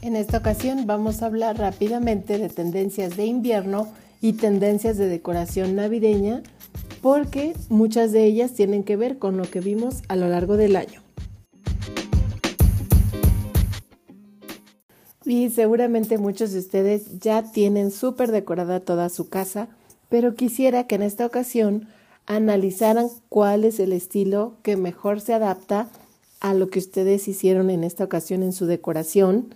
En esta ocasión vamos a hablar rápidamente de tendencias de invierno y tendencias de decoración navideña porque muchas de ellas tienen que ver con lo que vimos a lo largo del año. Y seguramente muchos de ustedes ya tienen súper decorada toda su casa, pero quisiera que en esta ocasión analizaran cuál es el estilo que mejor se adapta a lo que ustedes hicieron en esta ocasión en su decoración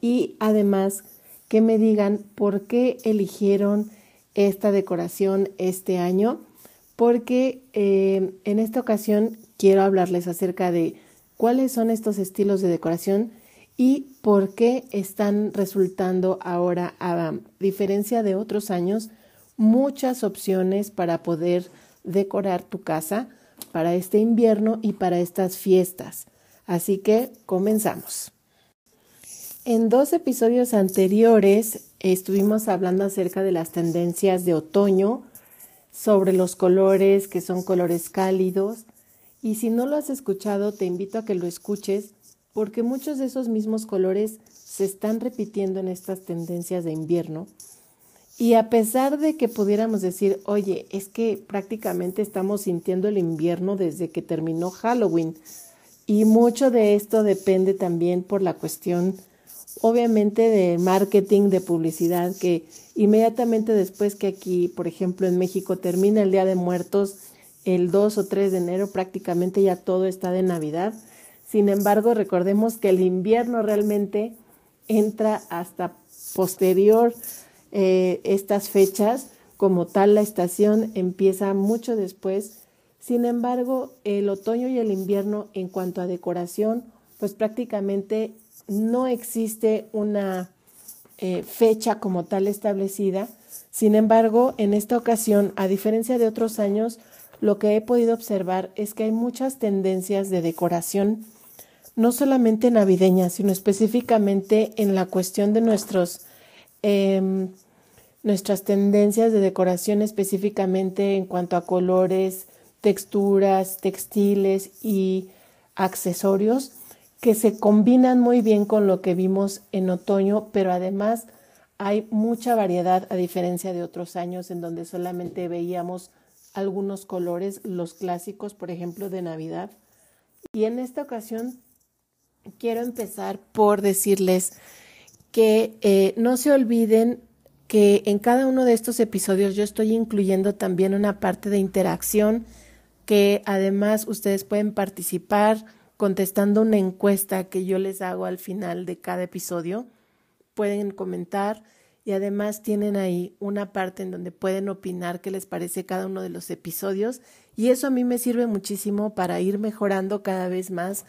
y además que me digan por qué eligieron esta decoración este año, porque eh, en esta ocasión quiero hablarles acerca de cuáles son estos estilos de decoración y por qué están resultando ahora, a diferencia de otros años, muchas opciones para poder decorar tu casa para este invierno y para estas fiestas. Así que comenzamos. En dos episodios anteriores estuvimos hablando acerca de las tendencias de otoño, sobre los colores que son colores cálidos, y si no lo has escuchado te invito a que lo escuches porque muchos de esos mismos colores se están repitiendo en estas tendencias de invierno y a pesar de que pudiéramos decir, oye, es que prácticamente estamos sintiendo el invierno desde que terminó Halloween. Y mucho de esto depende también por la cuestión, obviamente, de marketing, de publicidad, que inmediatamente después que aquí, por ejemplo, en México termina el Día de Muertos, el 2 o 3 de enero prácticamente ya todo está de Navidad. Sin embargo, recordemos que el invierno realmente entra hasta posterior eh, estas fechas, como tal la estación empieza mucho después. Sin embargo, el otoño y el invierno en cuanto a decoración, pues prácticamente no existe una eh, fecha como tal establecida. Sin embargo, en esta ocasión, a diferencia de otros años, lo que he podido observar es que hay muchas tendencias de decoración, no solamente navideñas, sino específicamente en la cuestión de nuestros Em, nuestras tendencias de decoración específicamente en cuanto a colores, texturas, textiles y accesorios que se combinan muy bien con lo que vimos en otoño, pero además hay mucha variedad a diferencia de otros años en donde solamente veíamos algunos colores, los clásicos, por ejemplo, de Navidad. Y en esta ocasión quiero empezar por decirles que eh, no se olviden que en cada uno de estos episodios yo estoy incluyendo también una parte de interacción que además ustedes pueden participar contestando una encuesta que yo les hago al final de cada episodio. Pueden comentar y además tienen ahí una parte en donde pueden opinar qué les parece cada uno de los episodios y eso a mí me sirve muchísimo para ir mejorando cada vez más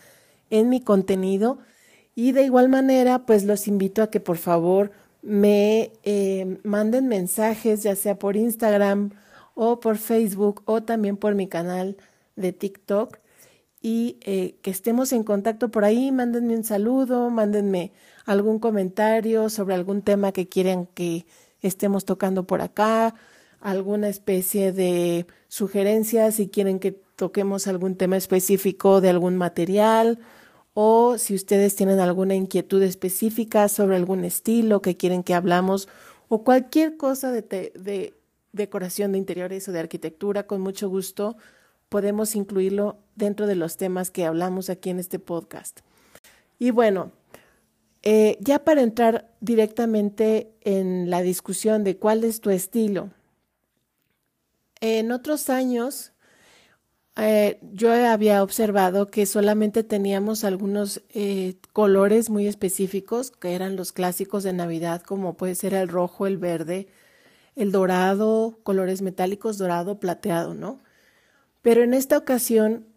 en mi contenido y de igual manera, pues los invito a que por favor me eh, manden mensajes, ya sea por Instagram o por Facebook o también por mi canal de TikTok y eh, que estemos en contacto por ahí, mándenme un saludo, mándenme algún comentario sobre algún tema que quieran que estemos tocando por acá, alguna especie de sugerencia si quieren que toquemos algún tema específico de algún material o si ustedes tienen alguna inquietud específica sobre algún estilo que quieren que hablamos o cualquier cosa de, de decoración de interiores o de arquitectura, con mucho gusto podemos incluirlo dentro de los temas que hablamos aquí en este podcast. Y bueno, eh, ya para entrar directamente en la discusión de cuál es tu estilo, en otros años eh, yo había observado que solamente teníamos algunos eh, colores muy específicos, que eran los clásicos de Navidad, como puede ser el rojo, el verde, el dorado, colores metálicos, dorado, plateado, ¿no? Pero en esta ocasión,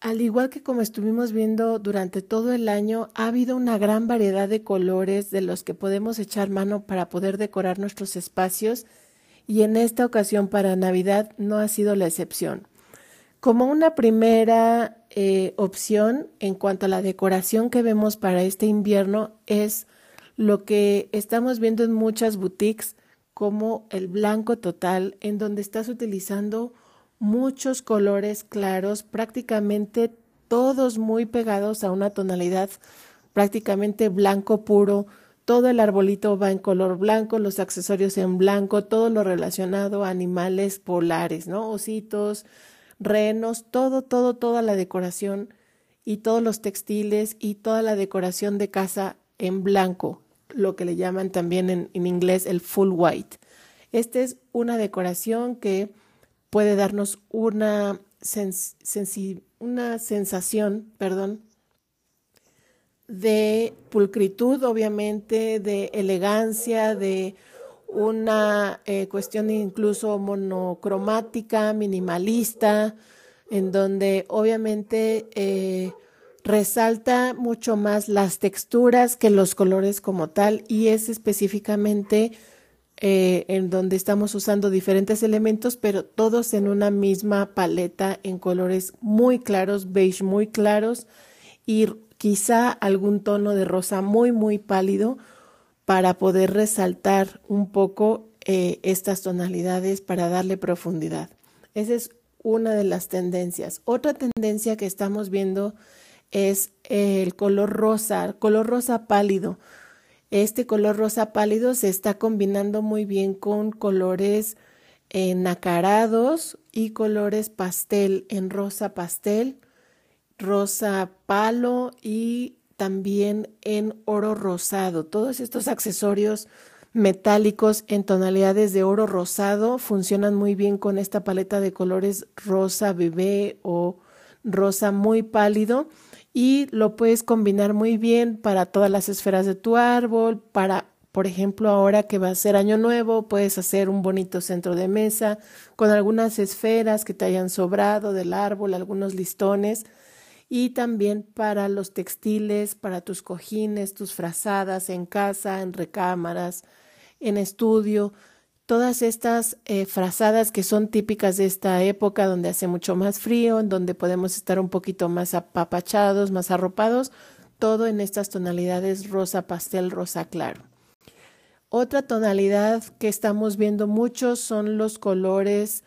al igual que como estuvimos viendo durante todo el año, ha habido una gran variedad de colores de los que podemos echar mano para poder decorar nuestros espacios y en esta ocasión para Navidad no ha sido la excepción. Como una primera eh, opción en cuanto a la decoración que vemos para este invierno es lo que estamos viendo en muchas boutiques como el blanco total, en donde estás utilizando muchos colores claros, prácticamente todos muy pegados a una tonalidad prácticamente blanco puro. Todo el arbolito va en color blanco, los accesorios en blanco, todo lo relacionado a animales polares, ¿no? Ositos, renos, todo, todo, toda la decoración y todos los textiles y toda la decoración de casa en blanco, lo que le llaman también en, inglés el full white. Esta es una decoración que puede darnos una, una sensación, perdón, de pulcritud, obviamente, de elegancia, de una eh, cuestión incluso monocromática, minimalista, en donde obviamente eh, resalta mucho más las texturas que los colores como tal y es específicamente eh, en donde estamos usando diferentes elementos, pero todos en una misma paleta en colores muy claros, beige muy claros y quizá algún tono de rosa muy, muy pálido para poder resaltar un poco eh, estas tonalidades para darle profundidad. Esa es una de las tendencias. Otra tendencia que estamos viendo es el color rosa, color rosa pálido. Este color rosa pálido se está combinando muy bien con colores nacarados y colores pastel en rosa pastel rosa palo y también en oro rosado. Todos estos accesorios metálicos en tonalidades de oro rosado funcionan muy bien con esta paleta de colores rosa bebé o rosa muy pálido y lo puedes combinar muy bien para todas las esferas de tu árbol, para por ejemplo, ahora que va a ser año nuevo, puedes hacer un bonito centro de mesa con algunas esferas que te hayan sobrado del árbol, algunos listones y también para los textiles, para tus cojines, tus frazadas en casa, en recámaras, en estudio, todas estas eh, frazadas que son típicas de esta época donde hace mucho más frío, en donde podemos estar un poquito más apapachados, más arropados, todo en estas tonalidades rosa pastel, rosa claro. Otra tonalidad que estamos viendo mucho son los colores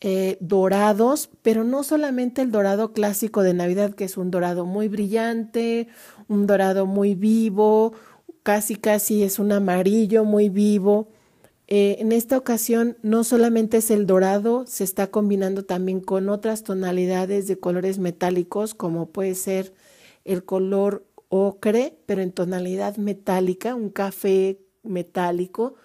eh, dorados, pero no solamente el dorado clásico de Navidad, que es un dorado muy brillante, un dorado muy vivo, casi casi es un amarillo muy vivo. Eh, en esta ocasión no solamente es el dorado, se está combinando también con otras tonalidades de colores metálicos, como puede ser el color ocre, pero en tonalidad metálica, un café metálico,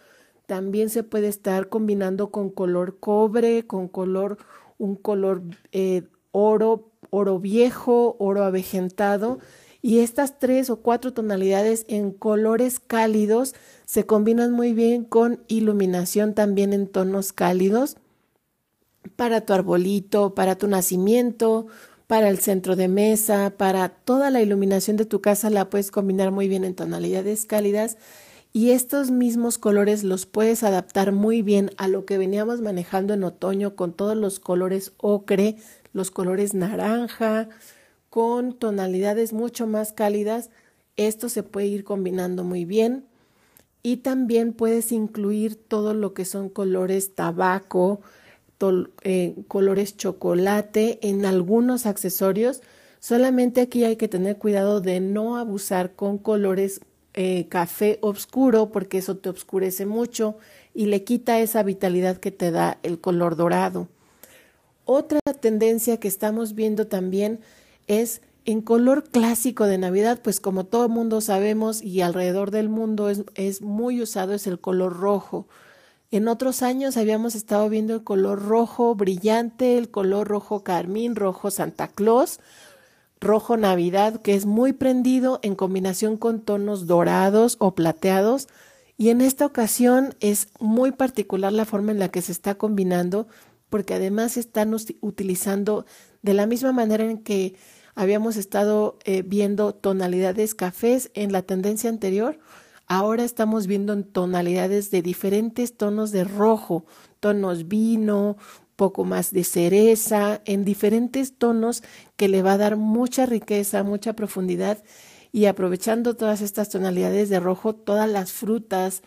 también se puede estar combinando con color cobre, con color, un color eh, oro, oro viejo, oro avejentado. Y estas tres o cuatro tonalidades en colores cálidos se combinan muy bien con iluminación también en tonos cálidos para tu arbolito, para tu nacimiento, para el centro de mesa, para toda la iluminación de tu casa la puedes combinar muy bien en tonalidades cálidas y estos mismos colores los puedes adaptar muy bien a lo que veníamos manejando en otoño con todos los colores ocre, los colores naranja, con tonalidades mucho más cálidas. Esto se puede ir combinando muy bien. Y también puedes incluir todo lo que son colores tabaco, eh, colores chocolate en algunos accesorios. Solamente aquí hay que tener cuidado de no abusar con colores eh, café oscuro porque eso te oscurece mucho y le quita esa vitalidad que te da el color dorado. Otra tendencia que estamos viendo también es en color clásico de Navidad, pues como todo mundo sabemos y alrededor del mundo es, es muy usado, es el color rojo. En otros años habíamos estado viendo el color rojo brillante, el color rojo carmín, rojo Santa Claus, rojo Navidad, que es muy prendido en combinación con tonos dorados o plateados. Y en esta ocasión es muy particular la forma en la que se está combinando, porque además están utilizando de la misma manera en que habíamos estado eh, viendo tonalidades cafés en la tendencia anterior, ahora estamos viendo tonalidades de diferentes tonos de rojo, tonos vino, poco más de cereza, en diferentes tonos que le va a dar mucha riqueza, mucha profundidad. Y aprovechando todas estas tonalidades de rojo, todas las frutas,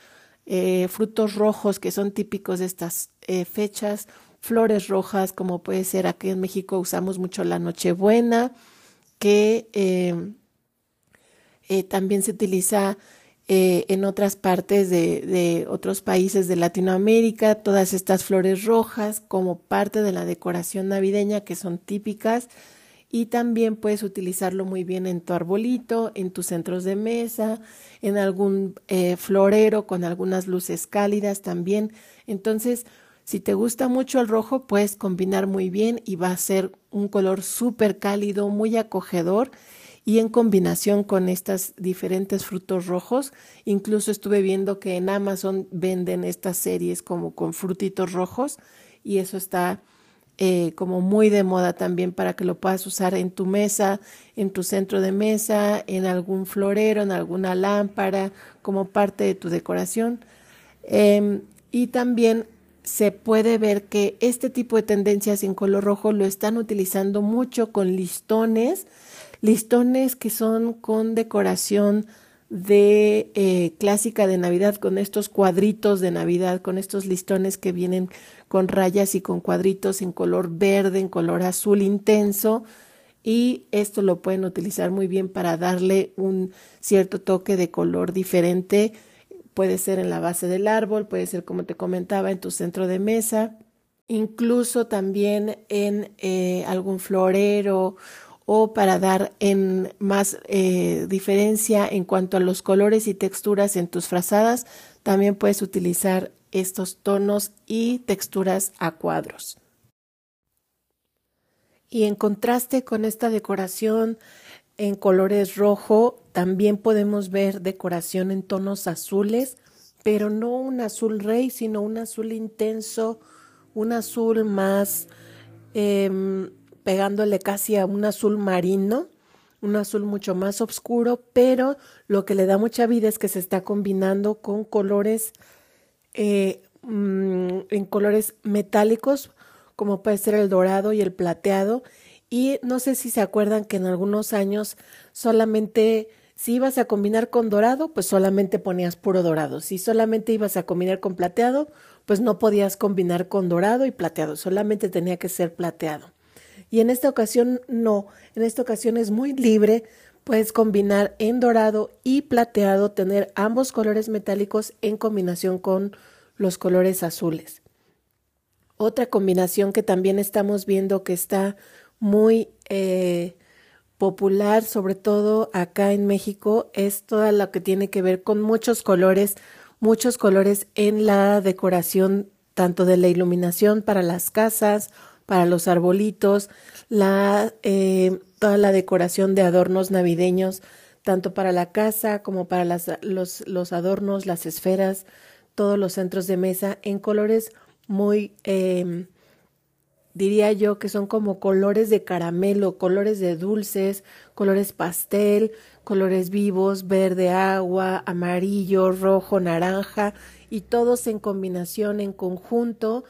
eh, frutos rojos que son típicos de estas eh, fechas, flores rojas, como puede ser aquí en México usamos mucho la Nochebuena, que eh, eh, también se utiliza eh, en otras partes de, otros países de Latinoamérica, todas estas flores rojas como parte de la decoración navideña que son típicas y también puedes utilizarlo muy bien en tu arbolito, en tus centros de mesa, en algún florero con algunas luces cálidas también. Entonces, si te gusta mucho el rojo, puedes combinar muy bien y va a ser un color súper cálido, muy acogedor y en combinación con estos diferentes frutos rojos. Incluso estuve viendo que en Amazon venden estas series como con frutitos rojos y eso está eh, como muy de moda también para que lo puedas usar en tu mesa, en tu centro de mesa, en algún florero, en alguna lámpara, como parte de tu decoración. Em, y también se puede ver que este tipo de tendencias en color rojo lo están utilizando mucho con listones, listones que son con decoración de eh, clásica de Navidad, con estos cuadritos de Navidad, con estos listones que vienen con rayas y con cuadritos en color verde, en color azul intenso. Y esto lo pueden utilizar muy bien para darle un cierto toque de color diferente. Puede ser en la base del árbol, puede ser como te comentaba en tu centro de mesa, incluso también en eh, algún florero o para dar en más eh, diferencia en cuanto a los colores y texturas en tus frazadas, también puedes utilizar estos tonos y texturas a cuadros. Y en contraste con esta decoración en colores rojo, también podemos ver decoración en tonos azules, pero no un azul rey, sino un azul intenso, un azul más em, pegándole casi a un azul marino, un azul mucho más oscuro, pero lo que le da mucha vida es que se está combinando con colores eh, mm, en colores metálicos, como puede ser el dorado y el plateado. Y no sé si se acuerdan que en algunos años solamente si ibas a combinar con dorado, pues solamente ponías puro dorado. Si solamente ibas a combinar con plateado, pues no podías combinar con dorado y plateado, solamente tenía que ser plateado. Y en esta ocasión no, en esta ocasión es muy libre, puedes combinar en dorado y plateado, tener ambos colores metálicos en combinación con los colores azules. Otra combinación que también estamos viendo que está muy eh, popular, sobre todo acá en México, es toda lo que tiene que ver con muchos colores, muchos colores en la decoración, tanto de la iluminación para las casas, para los arbolitos, la, eh, toda la decoración de adornos navideños, tanto para la casa como para las, los, los adornos, las esferas, todos los centros de mesa en colores muy, eh, diría yo que son como colores de caramelo, colores de dulces, colores pastel, colores vivos, verde agua, amarillo, rojo, naranja, y todos en combinación, en conjunto,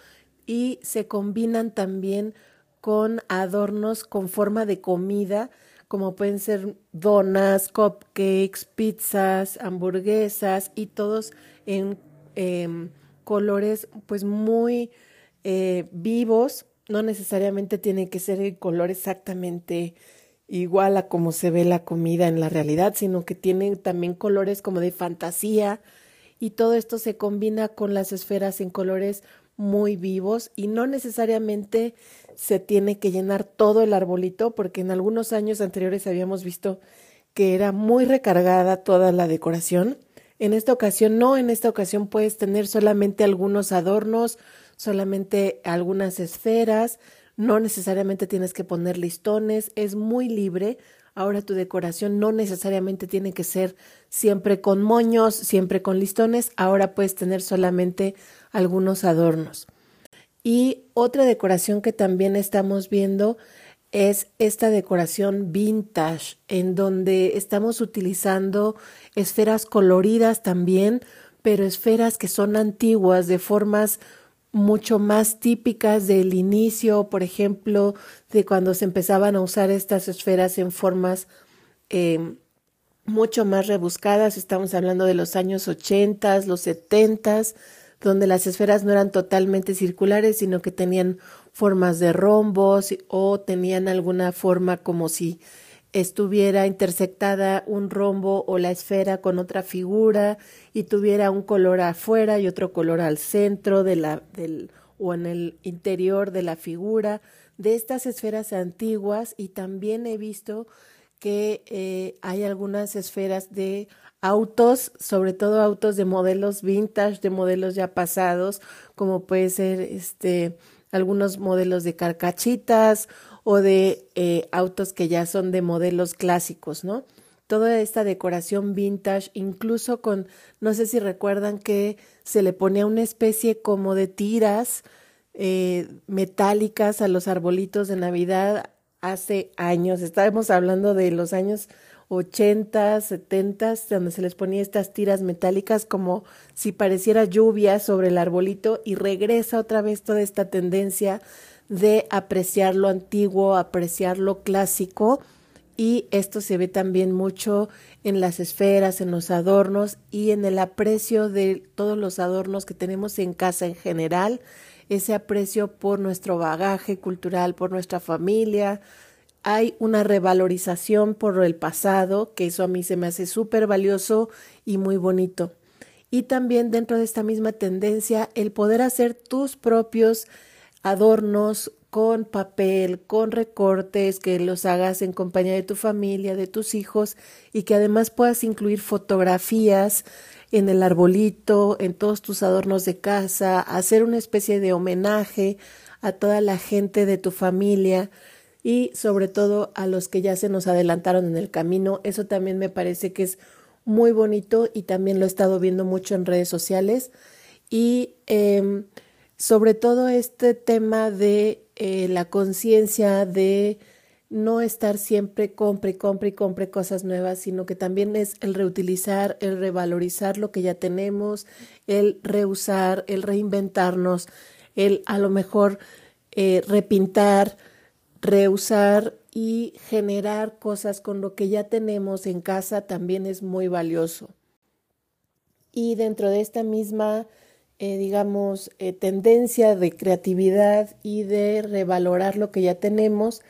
y se combinan también con adornos con forma de comida, como pueden ser donas, cupcakes, pizzas, hamburguesas y todos en Em, colores pues muy eh, vivos, no necesariamente tiene que ser el color exactamente igual a como se ve la comida en la realidad, sino que tienen también colores como de fantasía y todo esto se combina con las esferas en colores muy vivos y no necesariamente se tiene que llenar todo el arbolito porque en algunos años anteriores habíamos visto que era muy recargada toda la decoración. En esta ocasión no, en esta ocasión puedes tener solamente algunos adornos, solamente algunas esferas, no necesariamente tienes que poner listones, es muy libre. Ahora tu decoración no necesariamente tiene que ser siempre con moños, siempre con listones, ahora puedes tener solamente algunos adornos. Y otra decoración que también estamos viendo es esta decoración vintage en donde estamos utilizando esferas coloridas también, pero esferas que son antiguas de formas mucho más típicas del inicio, por ejemplo, de cuando se empezaban a usar estas esferas en formas em, mucho más rebuscadas. Estamos hablando de los años 80, los 70, donde las esferas no eran totalmente circulares, sino que tenían formas de rombos o tenían alguna forma como si estuviera intersectada un rombo o la esfera con otra figura y tuviera un color afuera y otro color al centro de la, del, o en el interior de la figura de estas esferas antiguas. Y también he visto que eh, hay algunas esferas de autos, sobre todo autos de modelos vintage, de modelos ya pasados, como puede ser este algunos modelos de carcachitas o de eh, autos que ya son de modelos clásicos, ¿no? Toda esta decoración vintage, incluso con, no sé si recuerdan que se le ponía una especie como de tiras eh, metálicas a los arbolitos de Navidad hace años. Estábamos hablando de los años 80, 70, donde se les ponía estas tiras metálicas como si pareciera lluvia sobre el arbolito y regresa otra vez toda esta tendencia de apreciar lo antiguo, apreciar lo clásico. Y esto se ve también mucho en las esferas, en los adornos y en el aprecio de todos los adornos que tenemos en casa en general, ese aprecio por nuestro bagaje cultural, por nuestra familia, hay una revalorización por el pasado, que eso a mí se me hace súper valioso y muy bonito. Y también dentro de esta misma tendencia, el poder hacer tus propios adornos con papel, con recortes, que los hagas en compañía de tu familia, de tus hijos y que además puedas incluir fotografías en el arbolito, en todos tus adornos de casa, hacer una especie de homenaje a toda la gente de tu familia y sobre todo a los que ya se nos adelantaron en el camino. Eso también me parece que es muy bonito y también lo he estado viendo mucho en redes sociales. Y em, sobre todo este tema de eh, la conciencia de no estar siempre compre, compre y compre cosas nuevas, sino que también es el reutilizar, el revalorizar lo que ya tenemos, el reusar, el reinventarnos, el a lo mejor eh, repintar, reusar y generar cosas con lo que ya tenemos en casa también es muy valioso. Y dentro de esta misma, eh, digamos, eh, tendencia de creatividad y de revalorar lo que ya tenemos,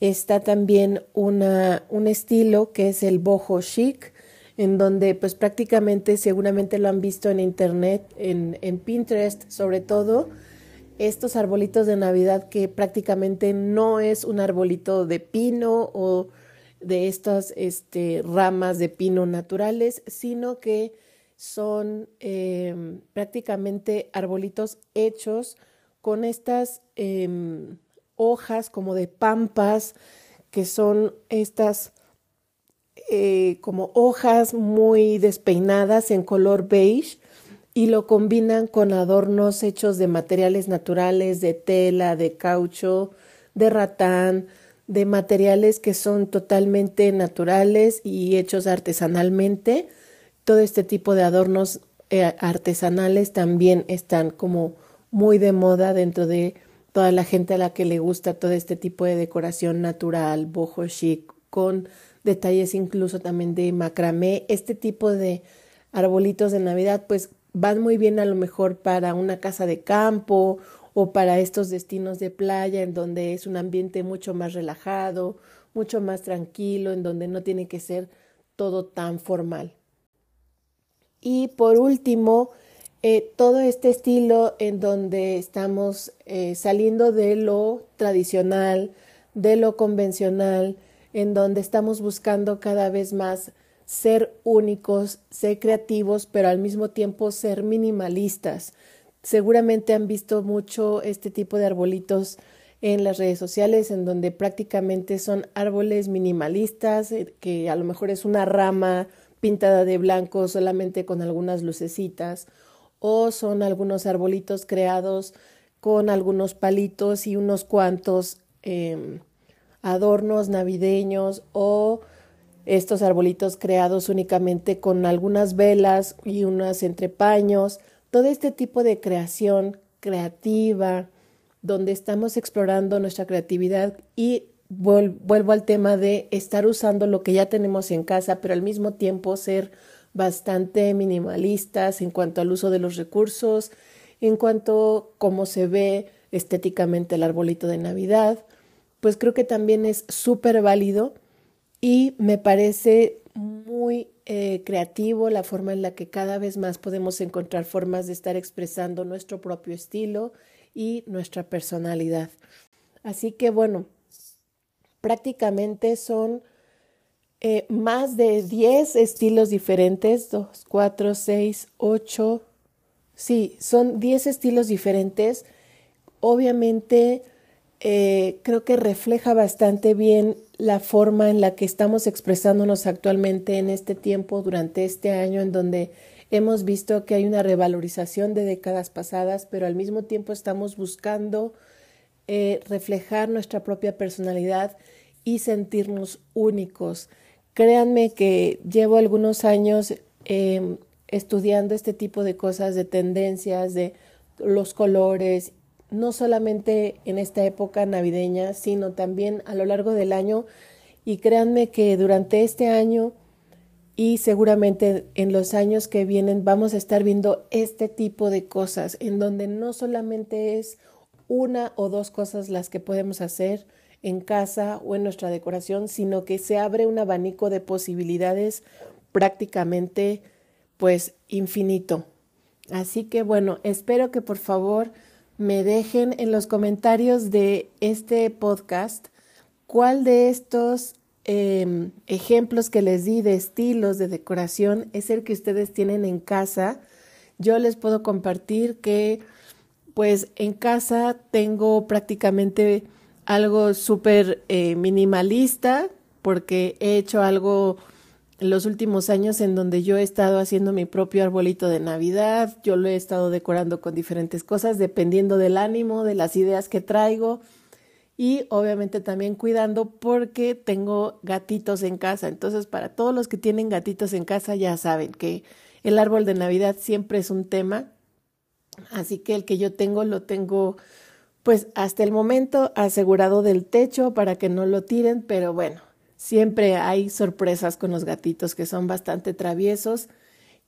está también una, un estilo que es el boho chic, en donde pues prácticamente seguramente lo han visto en internet, en, en Pinterest sobre todo, estos arbolitos de Navidad que prácticamente no es un arbolito de pino o de estas este, ramas de pino naturales, sino que son em, prácticamente arbolitos hechos con estas em, hojas como de pampas, que son estas eh, como hojas muy despeinadas en color beige y lo combinan con adornos hechos de materiales naturales, de tela, de caucho, de ratán, de materiales que son totalmente naturales y hechos artesanalmente. Todo este tipo de adornos eh, artesanales también están como muy de moda dentro de toda la gente a la que le gusta todo este tipo de decoración natural, boho chic, con detalles incluso también de macramé, este tipo de arbolitos de Navidad, pues van muy bien a lo mejor para una casa de campo o para estos destinos de playa en donde es un ambiente mucho más relajado, mucho más tranquilo, en donde no tiene que ser todo tan formal. Y por último, eh, todo este estilo en donde estamos eh, saliendo de lo tradicional, de lo convencional, en donde estamos buscando cada vez más ser únicos, ser creativos, pero al mismo tiempo ser minimalistas. Seguramente han visto mucho este tipo de arbolitos en las redes sociales en donde prácticamente son árboles minimalistas, eh, que a lo mejor es una rama pintada de blanco solamente con algunas lucecitas, o son algunos arbolitos creados con algunos palitos y unos cuantos em, adornos navideños o estos arbolitos creados únicamente con algunas velas y unas entrepaños, todo este tipo de creación creativa, donde estamos explorando nuestra creatividad y vuelvo al tema de estar usando lo que ya tenemos en casa, pero al mismo tiempo ser bastante minimalistas en cuanto al uso de los recursos, en cuanto a cómo se ve estéticamente el arbolito de Navidad, pues creo que también es súper válido y me parece muy eh, creativo la forma en la que cada vez más podemos encontrar formas de estar expresando nuestro propio estilo y nuestra personalidad. Así que bueno, prácticamente son eh, más de 10 estilos diferentes, 2, 4, 6, 8, sí, son 10 estilos diferentes. Obviamente, eh, creo que refleja bastante bien la forma en la que estamos expresándonos actualmente en este tiempo, durante este año, en donde hemos visto que hay una revalorización de décadas pasadas, pero al mismo tiempo estamos buscando eh, reflejar nuestra propia personalidad y sentirnos únicos. Créanme que llevo algunos años em, estudiando este tipo de cosas, de tendencias, de los colores, no solamente en esta época navideña, sino también a lo largo del año. Y créanme que durante este año y seguramente en los años que vienen vamos a estar viendo este tipo de cosas en donde no solamente es una o dos cosas las que podemos hacer en casa o en nuestra decoración, sino que se abre un abanico de posibilidades prácticamente pues infinito. Así que bueno, espero que por favor me dejen en los comentarios de este podcast cuál de estos em, ejemplos que les di de estilos de decoración es el que ustedes tienen en casa. Yo les puedo compartir que pues en casa tengo prácticamente algo súper eh, minimalista porque he hecho algo en los últimos años en donde yo he estado haciendo mi propio arbolito de Navidad, yo lo he estado decorando con diferentes cosas dependiendo del ánimo, de las ideas que traigo y obviamente también cuidando porque tengo gatitos en casa. Entonces, para todos los que tienen gatitos en casa ya saben que el árbol de Navidad siempre es un tema Así que el que yo tengo lo tengo pues hasta el momento asegurado del techo para que no lo tiren, pero bueno, siempre hay sorpresas con los gatitos que son bastante traviesos.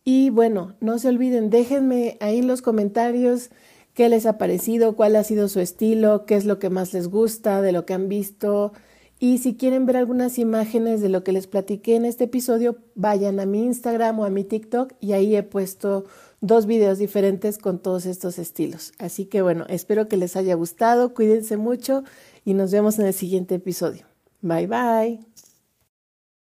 Y bueno, no se olviden, déjenme ahí en los comentarios qué les ha parecido, cuál ha sido su estilo, qué es lo que más les gusta, de lo que han visto. Y si quieren ver algunas imágenes de lo que les platiqué en este episodio, vayan a mi Instagram o a mi TikTok y ahí he puesto dos videos diferentes con todos estos estilos. Así que bueno, espero que les haya gustado, cuídense mucho y nos vemos en el siguiente episodio. Bye bye.